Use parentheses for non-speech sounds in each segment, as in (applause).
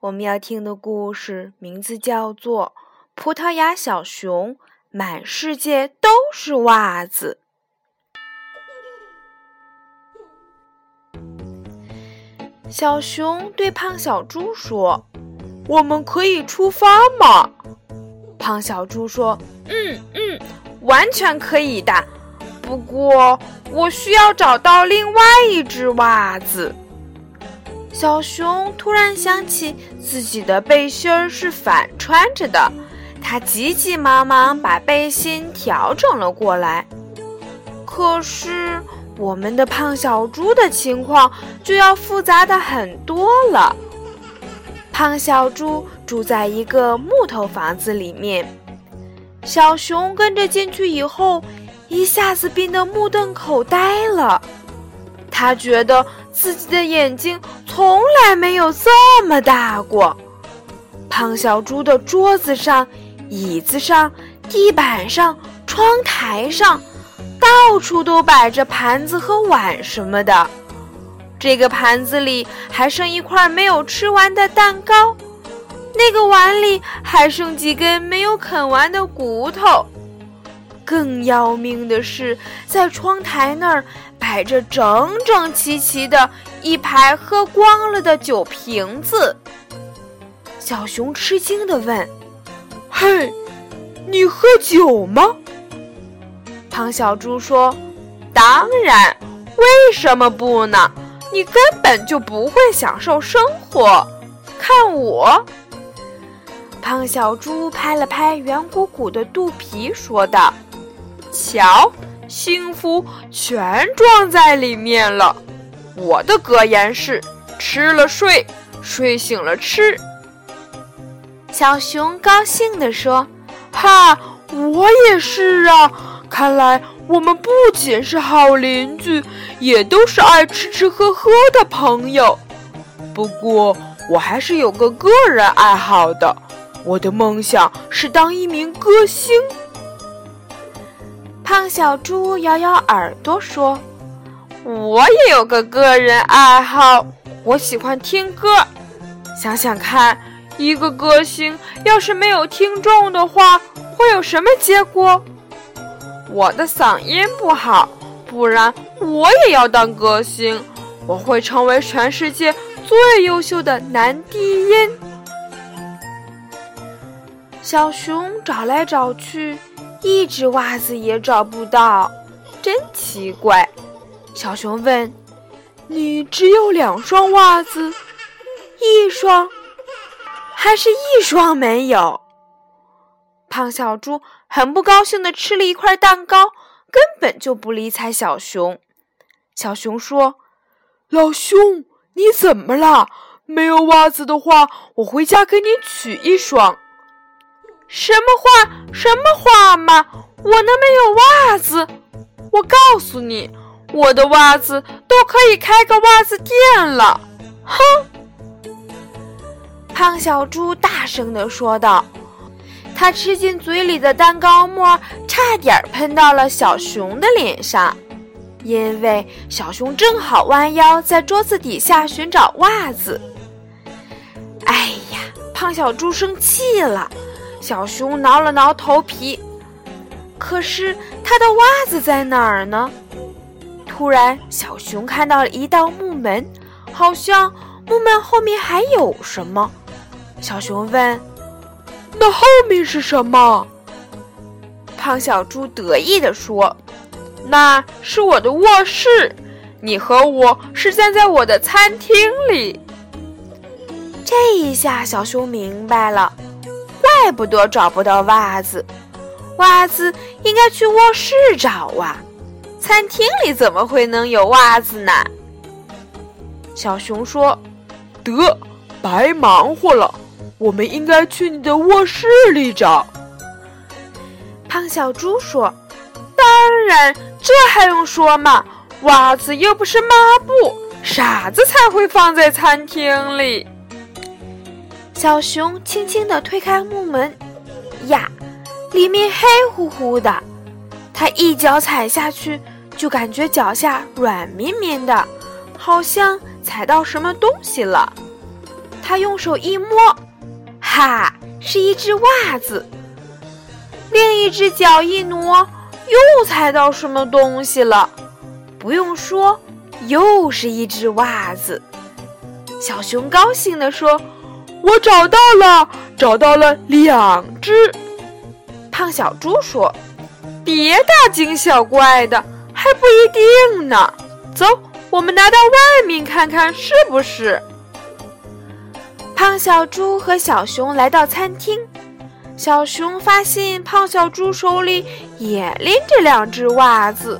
我们要听的故事名字叫做《葡萄牙小熊满世界都是袜子》。小熊对胖小猪说：“我们可以出发吗？”胖小猪说：“嗯嗯，完全可以的。不过我需要找到另外一只袜子。”小熊突然想起自己的背心是反穿着的，他急急忙忙把背心调整了过来。可是我们的胖小猪的情况就要复杂的很多了。胖小猪住在一个木头房子里面，小熊跟着进去以后，一下子变得目瞪口呆了。他觉得自己的眼睛从来没有这么大过。胖小猪的桌子上、椅子上、地板上、窗台上，到处都摆着盘子和碗什么的。这个盘子里还剩一块没有吃完的蛋糕，那个碗里还剩几根没有啃完的骨头。更要命的是，在窗台那儿摆着整整齐齐的一排喝光了的酒瓶子。小熊吃惊地问：“嘿，你喝酒吗？”胖小猪说：“当然，为什么不呢？”你根本就不会享受生活，看我！胖小猪拍了拍圆鼓鼓的肚皮，说道：“瞧，幸福全装在里面了。我的格言是：吃了睡，睡醒了吃。”小熊高兴地说：“哈，我也是啊！看来……”我们不仅是好邻居，也都是爱吃吃喝喝的朋友。不过，我还是有个个人爱好的，我的梦想是当一名歌星。胖小猪摇摇耳朵说：“我也有个个人爱好，我喜欢听歌。想想看，一个歌星要是没有听众的话，会有什么结果？”我的嗓音不好，不然我也要当歌星。我会成为全世界最优秀的男低音。小熊找来找去，一只袜子也找不到，真奇怪。小熊问：“你只有两双袜子？一双，还是一双没有？”胖小猪很不高兴地吃了一块蛋糕，根本就不理睬小熊。小熊说：“老兄，你怎么了？没有袜子的话，我回家给你取一双。”“什么话？什么话嘛！我能没有袜子？我告诉你，我的袜子都可以开个袜子店了。”“哼！”胖小猪大声地说道。他吃进嘴里的蛋糕沫差点喷到了小熊的脸上，因为小熊正好弯腰在桌子底下寻找袜子。哎呀，胖小猪生气了。小熊挠了挠头皮，可是他的袜子在哪儿呢？突然，小熊看到了一道木门，好像木门后面还有什么。小熊问。那后面是什么？胖小猪得意地说：“那是我的卧室，你和我是站在我的餐厅里。”这一下，小熊明白了，怪不得找不到袜子，袜子应该去卧室找啊，餐厅里怎么会能有袜子呢？小熊说：“得，白忙活了。我们应该去你的卧室里找。胖小猪说：“当然，这还用说吗？袜子又不是抹布，傻子才会放在餐厅里。”小熊轻轻地推开木门，呀，里面黑乎乎的。他一脚踩下去，就感觉脚下软绵绵的，好像踩到什么东西了。他用手一摸。哈，是一只袜子。另一只脚一挪，又踩到什么东西了。不用说，又是一只袜子。小熊高兴地说：“我找到了，找到了两只。”胖小猪说：“别大惊小怪的，还不一定呢。走，我们拿到外面看看，是不是？”胖小猪和小熊来到餐厅，小熊发现胖小猪手里也拎着两只袜子。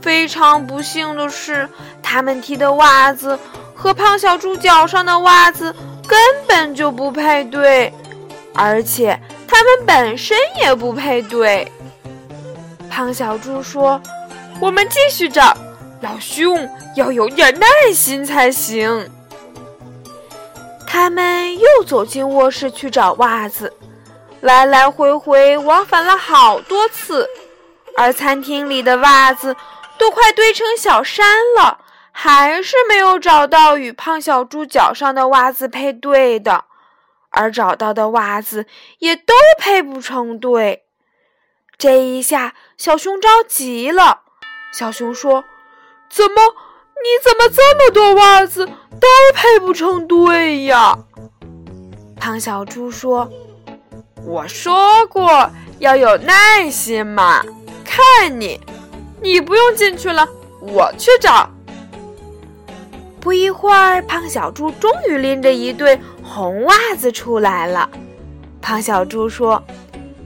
非常不幸的是，他们提的袜子和胖小猪脚上的袜子根本就不配对，而且它们本身也不配对。胖小猪说：“我们继续找，老兄要有点耐心才行。”他们又走进卧室去找袜子，来来回回往返了好多次，而餐厅里的袜子都快堆成小山了，还是没有找到与胖小猪脚上的袜子配对的，而找到的袜子也都配不成对。这一下，小熊着急了。小熊说：“怎么？”你怎么这么多袜子都配不成对呀？胖小猪说：“我说过要有耐心嘛。看你，你不用进去了，我去找。”不一会儿，胖小猪终于拎着一对红袜子出来了。胖小猪说：“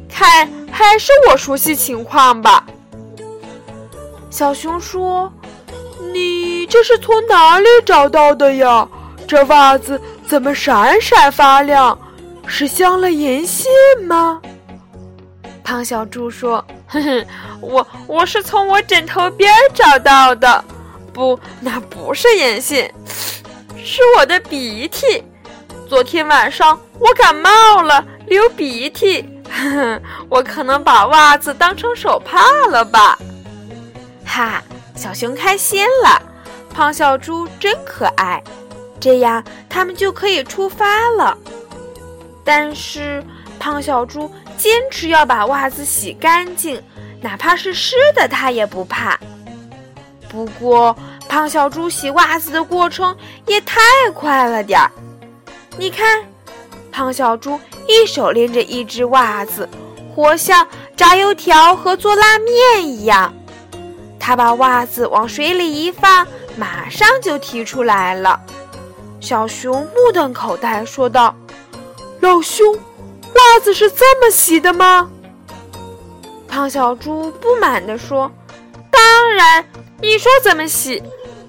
看，还是我熟悉情况吧。”小熊说。你这是从哪里找到的呀？这袜子怎么闪闪发亮？是镶了银线吗？胖小猪说：“哼哼，我我是从我枕头边找到的。不，那不是银线，是我的鼻涕。昨天晚上我感冒了，流鼻涕，哼 (laughs) 哼我可能把袜子当成手帕了吧？哈。”小熊开心了，胖小猪真可爱，这样他们就可以出发了。但是胖小猪坚持要把袜子洗干净，哪怕是湿的，他也不怕。不过胖小猪洗袜子的过程也太快了点儿，你看，胖小猪一手拎着一只袜子，活像炸油条和做拉面一样。他把袜子往水里一放，马上就提出来了。小熊目瞪口呆，说道：“老兄，袜子是这么洗的吗？”胖小猪不满地说：“当然，你说怎么洗？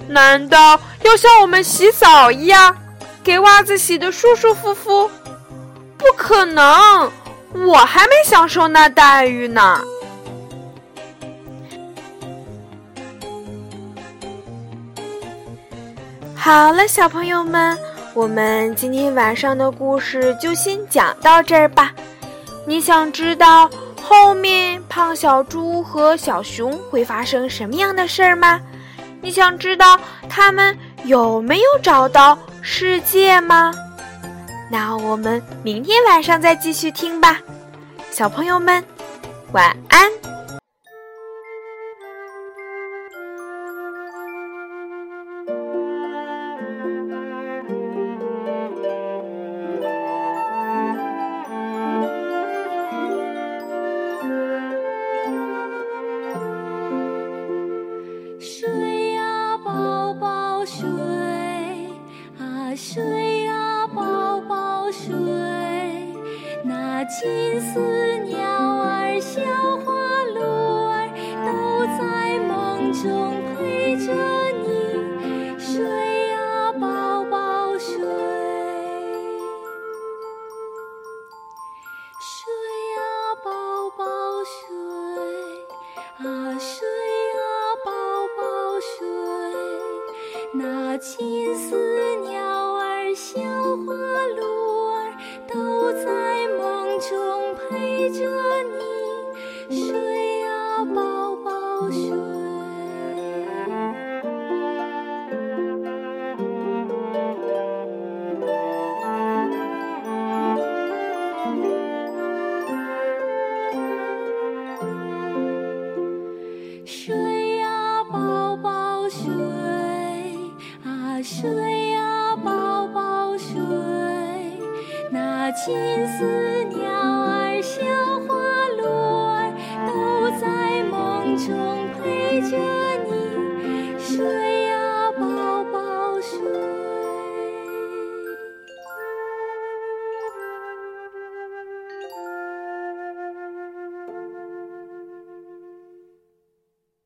难道要像我们洗澡一样，给袜子洗得舒舒服服？不可能，我还没享受那待遇呢。”好了，小朋友们，我们今天晚上的故事就先讲到这儿吧。你想知道后面胖小猪和小熊会发生什么样的事儿吗？你想知道他们有没有找到世界吗？那我们明天晚上再继续听吧。小朋友们，晚安金丝鸟儿小花鹿儿都在梦中陪着你睡呀宝宝睡睡呀宝宝睡啊睡呀宝宝睡那金丝